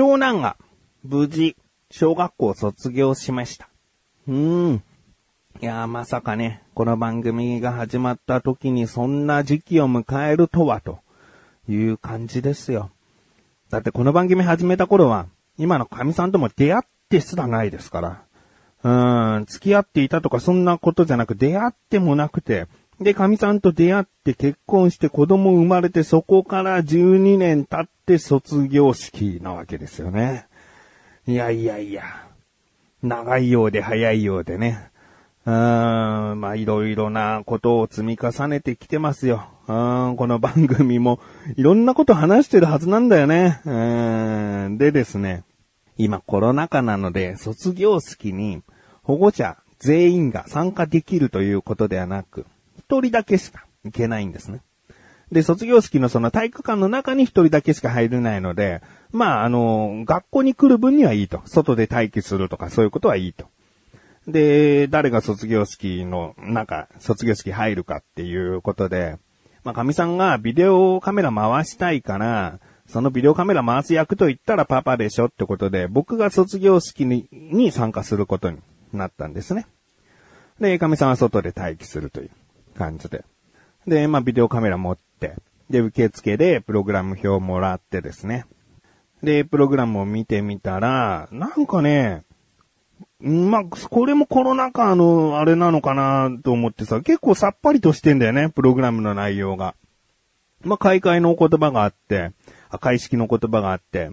長男が無事小学校を卒業しました。うーん。いやーまさかね、この番組が始まった時にそんな時期を迎えるとは、という感じですよ。だってこの番組始めた頃は、今の神さんとも出会ってすらないですから。うーん、付き合っていたとかそんなことじゃなく出会ってもなくて、で、神さんと出会って結婚して子供生まれてそこから12年経って卒業式なわけですよね。いやいやいや。長いようで早いようでね。うーん、まあいろいろなことを積み重ねてきてますよ。うーん、この番組もいろんなこと話してるはずなんだよね。うーん、でですね。今コロナ禍なので卒業式に保護者全員が参加できるということではなく、一人だけしか行けないんですね。で、卒業式のその体育館の中に一人だけしか入れないので、まあ、あの、学校に来る分にはいいと。外で待機するとかそういうことはいいと。で、誰が卒業式の中、卒業式入るかっていうことで、まあ、神さんがビデオカメラ回したいから、そのビデオカメラ回す役と言ったらパパでしょってことで、僕が卒業式にに参加することになったんですね。で、神さんは外で待機するという感じで。で、まあ、ビデオカメラ持って、で、受付でプログラム表をもらってですね。で、プログラムを見てみたら、なんかね、まあ、これもコロナ禍のあれなのかなと思ってさ、結構さっぱりとしてんだよね、プログラムの内容が。まあ、開会の言葉があって、あ開式の言葉があって、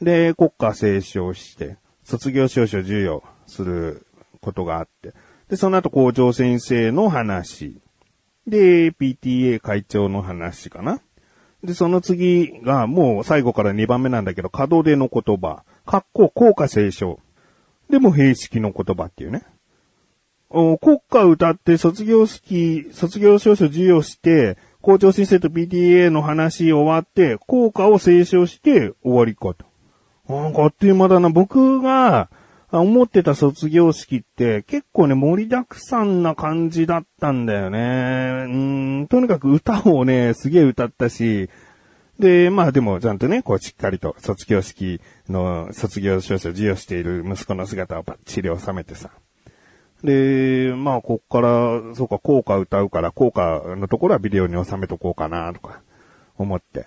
で、国歌斉唱して、卒業証書授与することがあって、で、その後校長先生の話、で、PTA 会長の話かな。で、その次がもう最後から2番目なんだけど、門出の言葉、かっこ校歌斉唱。でも平式の言葉っていうね。国歌歌って卒業式、卒業証書授与して、校長先生と PTA の話終わって、校歌を斉唱して終わりかと。なんかあっという間だな。僕が思ってた卒業式って結構ね、盛りだくさんな感じだったんだよね。うん、とにかく歌をね、すげえ歌ったし、で、まあでもちゃんとね、こうしっかりと卒業式の卒業証書を授与している息子の姿をバッチリ収めてさ。で、まあこっから、そうか、効果歌うから、効果のところはビデオに収めとこうかな、とか思って。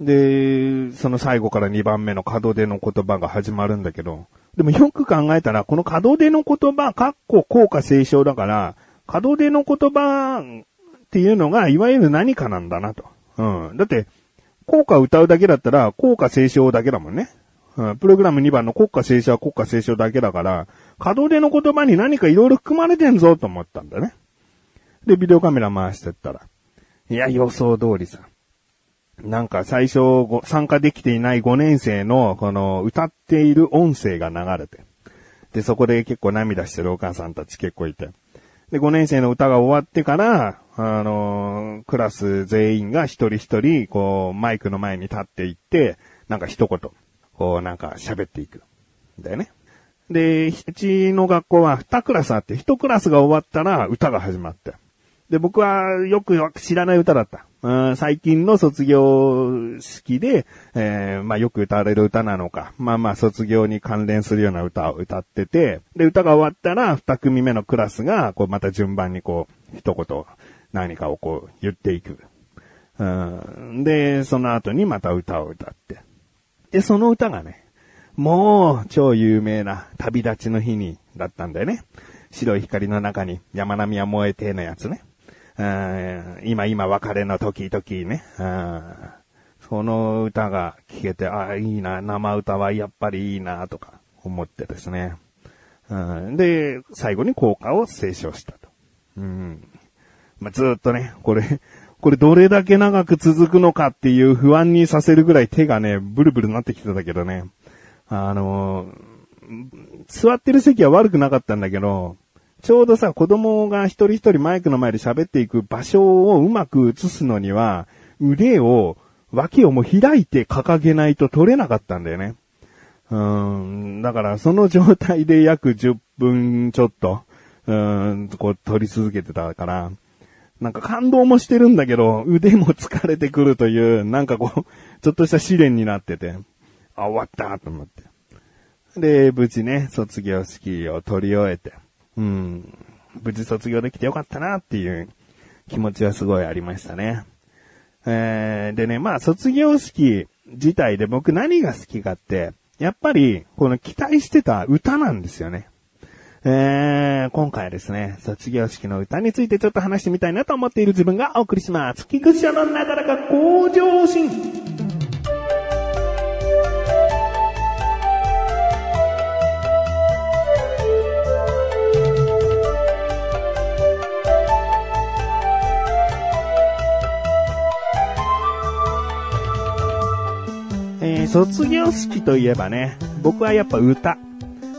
で、その最後から2番目の門出の言葉が始まるんだけど、でもよく考えたら、この門出の言葉、かっこ効果斉唱だから、門出の言葉っていうのが、いわゆる何かなんだなと。うん。だって、効果歌うだけだったら、効果斉唱だけだもんね。うん。プログラム2番の国歌斉唱は国歌斉唱だけだから、門出の言葉に何かいろいろ含まれてんぞと思ったんだね。で、ビデオカメラ回してったら、いや、予想通りさ。なんか最初参加できていない5年生のこの歌っている音声が流れて。で、そこで結構涙してるお母さんたち結構いて。で、5年生の歌が終わってから、あのークラス全員が一人一人、こう、マイクの前に立っていって、なんか一言、こうなんか喋っていく。だよね。で、うちの学校は2クラスあって、1クラスが終わったら歌が始まって。で、僕はよく知らない歌だった。うん最近の卒業式で、えーまあよく歌われる歌なのか、まあまあ卒業に関連するような歌を歌ってて、で、歌が終わったら、二組目のクラスが、こうまた順番にこう、一言、何かをこう言っていく。うんで、その後にまた歌を歌って。で、その歌がね、もう超有名な旅立ちの日にだったんだよね。白い光の中に山並みは燃えてのやつね。うん今今別れの時々ね。うんその歌が聴けて、ああ、いいな、生歌はやっぱりいいな、とか思ってですね。うんで、最後に効果を斉唱したと。うんまあ、ずっとね、これ、これどれだけ長く続くのかっていう不安にさせるぐらい手がね、ブルブルなってきてたけどね。あのー座ってる席は悪くなかったんだけど、ちょうどさ、子供が一人一人マイクの前で喋っていく場所をうまく映すのには、腕を、脇をもう開いて掲げないと取れなかったんだよね。うん、だからその状態で約10分ちょっと、うん、こう撮り続けてたから、なんか感動もしてるんだけど、腕も疲れてくるという、なんかこう、ちょっとした試練になってて、あ、終わったと思って。で、無事ね、卒業式を取り終えて、うん、無事卒業できてよかったなっていう気持ちはすごいありましたね。えー、でね、まあ卒業式自体で僕何が好きかって、やっぱり、この期待してた歌なんですよね。えー、今回はですね、卒業式の歌についてちょっと話してみたいなと思っている自分がお送りします。菊池のなだらか向上心。卒業式といえばね、僕はやっぱ歌。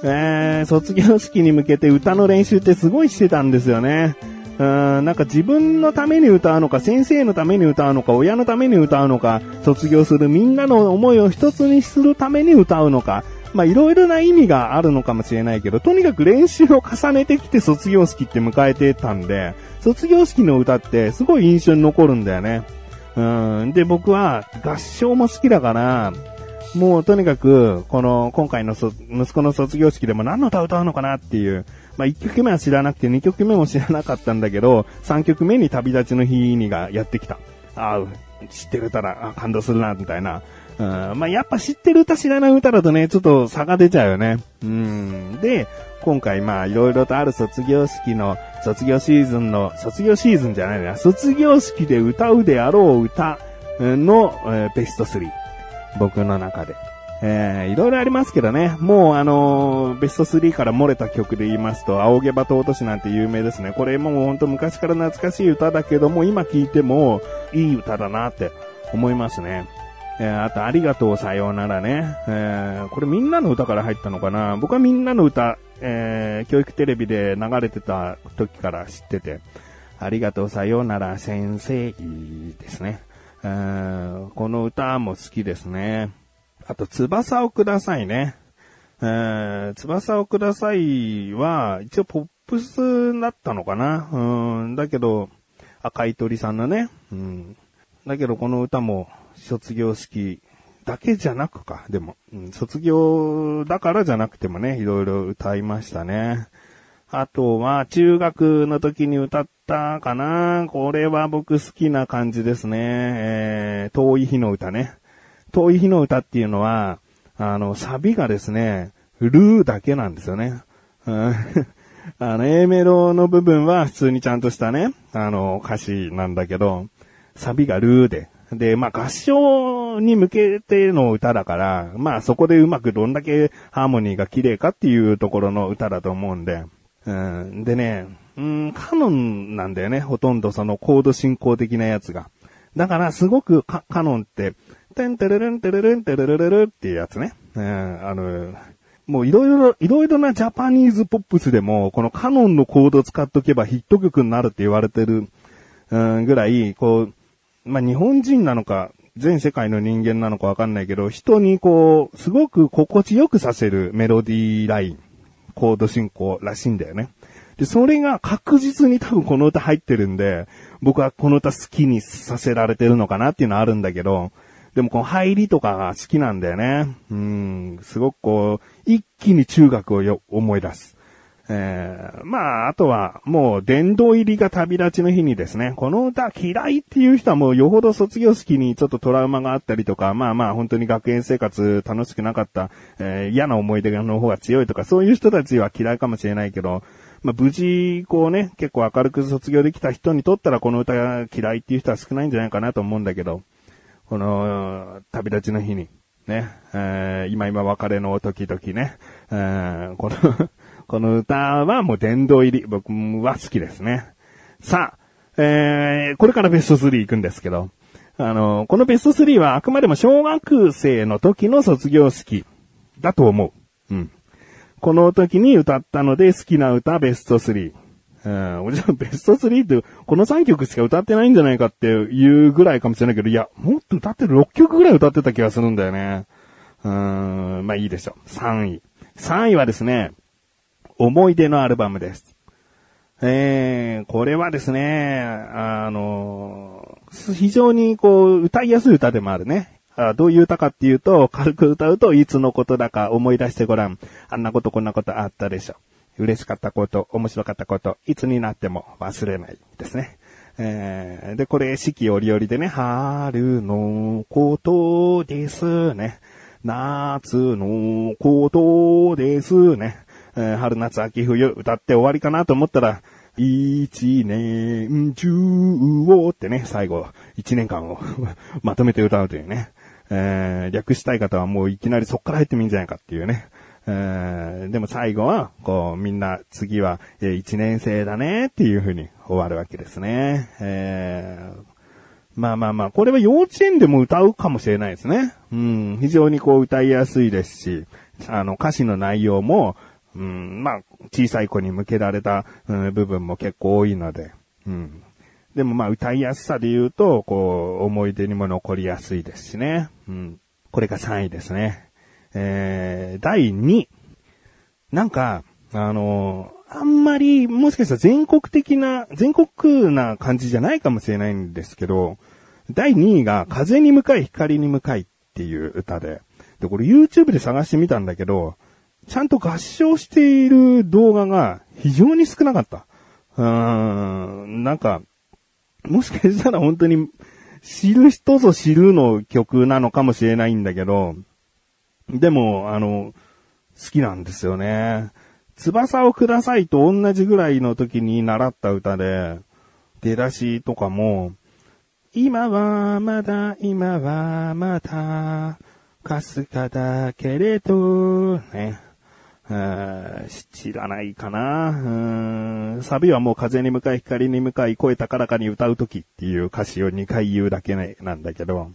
えー、卒業式に向けて歌の練習ってすごいしてたんですよね。うん、なんか自分のために歌うのか、先生のために歌うのか、親のために歌うのか、卒業するみんなの思いを一つにするために歌うのか、まあいろいろな意味があるのかもしれないけど、とにかく練習を重ねてきて卒業式って迎えてたんで、卒業式の歌ってすごい印象に残るんだよね。うん。で、僕は合唱も好きだから、もうとにかく、この、今回の息子の卒業式でも何の歌を歌うのかなっていう、まあ、1曲目は知らなくて2曲目も知らなかったんだけど、3曲目に旅立ちの日にがやってきた。ああ、知ってる歌だ、あ感動するな、みたいな。うん、まあ、やっぱ知ってる歌知らない歌だとね、ちょっと差が出ちゃうよね。うん。で、今回まあ、いろいろとある卒業式の、卒業シーズンの、卒業シーズンじゃないな、卒業式で歌うであろう歌の、えー、ベスト3。僕の中で。えー、いろいろありますけどね。もうあのー、ベスト3から漏れた曲で言いますと、青毛羽と落としなんて有名ですね。これもうほんと昔から懐かしい歌だけども、今聴いてもいい歌だなって思いますね。えー、あと、ありがとうさようならね。えー、これみんなの歌から入ったのかな？僕はみんなの歌、えー、教育テレビで流れてた時から知ってて、ありがとうさようなら先生ですね。え、この歌も好きですね。あと、翼をくださいね。え、翼をくださいは、一応ポップスだったのかなうん、だけど、赤い鳥さんのね。うん。だけどこの歌も卒業式だけじゃなくか、でも、うん、卒業だからじゃなくてもね、いろいろ歌いましたね。あとは、中学の時に歌ったかなこれは僕好きな感じですね。えー、遠い日の歌ね。遠い日の歌っていうのは、あの、サビがですね、ルーだけなんですよね。あの、A メロの部分は普通にちゃんとしたね、あの、歌詞なんだけど、サビがルーで。で、まあ合唱に向けての歌だから、まあそこでうまくどんだけハーモニーが綺麗かっていうところの歌だと思うんで、うん、でね、うん、カノンなんだよね、ほとんどそのコード進行的なやつが。だからすごくカノンって、テンテレレンテレレンテレレレレっていうやつね。うん、あの、もういろいろ、いろいろなジャパニーズポップスでも、このカノンのコード使っとけばヒット曲になるって言われてる、うん、ぐらい、こう、まあ、日本人なのか、全世界の人間なのかわかんないけど、人にこう、すごく心地よくさせるメロディーライン。コード進行らしいんだよね。で、それが確実に多分この歌入ってるんで、僕はこの歌好きにさせられてるのかなっていうのはあるんだけど、でもこの入りとかが好きなんだよね。うん、すごくこう、一気に中学をよ思い出す。えー、まあ、あとは、もう、殿堂入りが旅立ちの日にですね、この歌嫌いっていう人はもうよほど卒業式にちょっとトラウマがあったりとか、まあまあ、本当に学園生活楽しくなかった、えー、嫌な思い出の方が強いとか、そういう人たちは嫌いかもしれないけど、まあ、無事、こうね、結構明るく卒業できた人にとったらこの歌が嫌いっていう人は少ないんじゃないかなと思うんだけど、この、旅立ちの日に、ね、えー、今今別れの時々ね、えー、このこの歌はもう殿堂入り。僕は好きですね。さあ、えー、これからベスト3行くんですけど、あの、このベスト3はあくまでも小学生の時の卒業式だと思う。うん。この時に歌ったので好きな歌ベスト3。うん、俺じゃベスト3ってこの3曲しか歌ってないんじゃないかっていうぐらいかもしれないけど、いや、もっと歌ってる6曲ぐらい歌ってた気がするんだよね。うん、まあいいでしょう。3位。3位はですね、思い出のアルバムです。えー、これはですね、あの、非常にこう、歌いやすい歌でもあるね。あどういう歌かっていうと、軽く歌うといつのことだか思い出してごらん。あんなことこんなことあったでしょ。嬉しかったこと、面白かったこと、いつになっても忘れないですね。えー、で、これ四季折々でね、春のことですね。夏のことですね。えー、春夏秋冬歌って終わりかなと思ったら、一年中をってね、最後、一年間を まとめて歌うというね。えー、略したい方はもういきなりそっから入ってもいいんじゃないかっていうね。えー、でも最後は、こう、みんな次は、えー、一年生だねっていう風に終わるわけですね。えー、まあまあまあ、これは幼稚園でも歌うかもしれないですね。うん、非常にこう歌いやすいですし、あの歌詞の内容も、うん、まあ、小さい子に向けられた、うん、部分も結構多いので、うん。でもまあ歌いやすさで言うと、こう、思い出にも残りやすいですしね。うん。これが3位ですね。えー、第2位。なんか、あのー、あんまり、もしかしたら全国的な、全国な感じじゃないかもしれないんですけど、第2位が風に向かい光に向かいっていう歌で、で、これ YouTube で探してみたんだけど、ちゃんと合唱している動画が非常に少なかった。うーん、なんか、もしかしたら本当に知る人ぞ知るの曲なのかもしれないんだけど、でも、あの、好きなんですよね。翼をくださいと同じぐらいの時に習った歌で、出だしとかも、今はまだ、今はまだ、かすかだけれど、ね。知らないかな。サビはもう風に向かい光に向かい声高らかに歌うときっていう歌詞を2回言うだけなんだけど、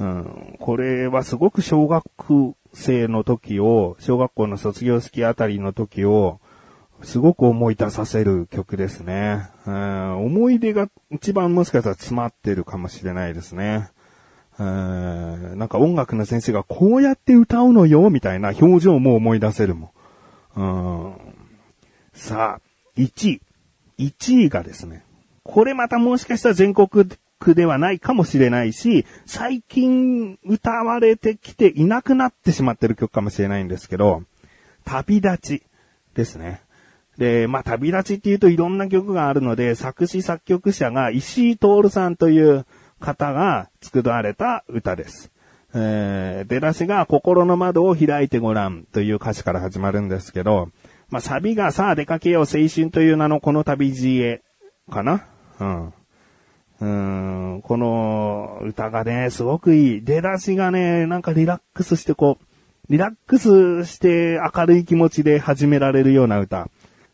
うん、これはすごく小学生の時を、小学校の卒業式あたりの時を、すごく思い出させる曲ですね。うん、思い出が一番もしかしたら詰まってるかもしれないですね。なんか音楽の先生がこうやって歌うのよ、みたいな表情も思い出せるもん。う、さあ、1位。1位がですね、これまたもしかしたら全国曲ではないかもしれないし、最近歌われてきていなくなってしまってる曲かもしれないんですけど、旅立ちですね。で、まあ、旅立ちっていうといろんな曲があるので、作詞作曲者が石井徹さんという方が作られた歌です。えー、出だしが心の窓を開いてごらんという歌詞から始まるんですけど、まあ、サビがさあ出かけよう青春という名のこの旅路へかな？うん。うん、この歌がね、すごくいい。出だしがね、なんかリラックスしてこう、リラックスして明るい気持ちで始められるような歌。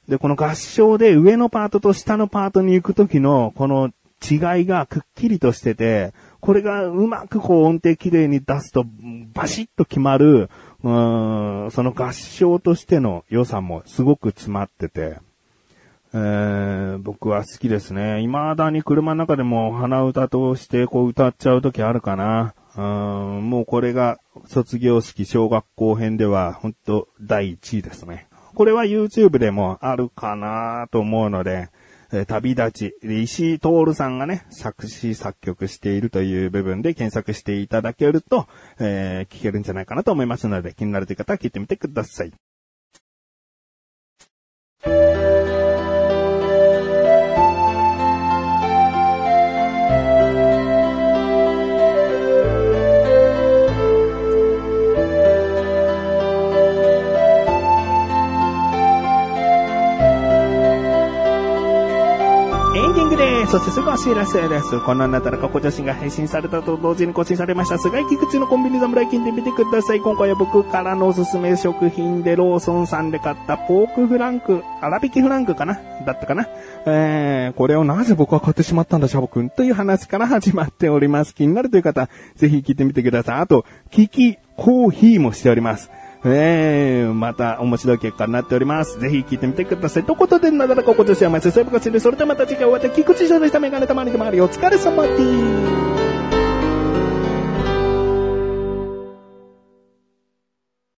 で、この合唱で上のパートと下のパートに行くときの、この違いがくっきりとしてて、これがうまくこう音程綺麗に出すと、バシッと決まる、うーん、その合唱としての良さもすごく詰まってて、えー、僕は好きですね。未だに車の中でも鼻歌としてこう歌っちゃう時あるかな。うん、もうこれが卒業式小学校編では本当第1位ですね。これは YouTube でもあるかなと思うので、え、旅立ち、石井徹さんがね、作詞作曲しているという部分で検索していただけると、えー、聞けるんじゃないかなと思いますので、気になるという方は聞いてみてください。そしてすぐお知らせです。このあなたの過去写真が配信されたと同時に更新されました。菅井菊池のコンビニ侍金で見てください。今回は僕からのおすすめ食品でローソンさんで買ったポークフランク、粗挽きフランクかな？だったかな？えー、これをなぜ僕は買ってしまったんだ、シャボくんという話から始まっております。気になるという方、ぜひ聞いてみてください。あと、キキコーヒーもしております。えー、また面白い結果になっております。ぜひ聞いてみてください。ということで、なだらか今年はまいせ、セブカチで、それではまた次回お会いで、菊池翔でした。メガネたまりでもあり、お疲れ様です。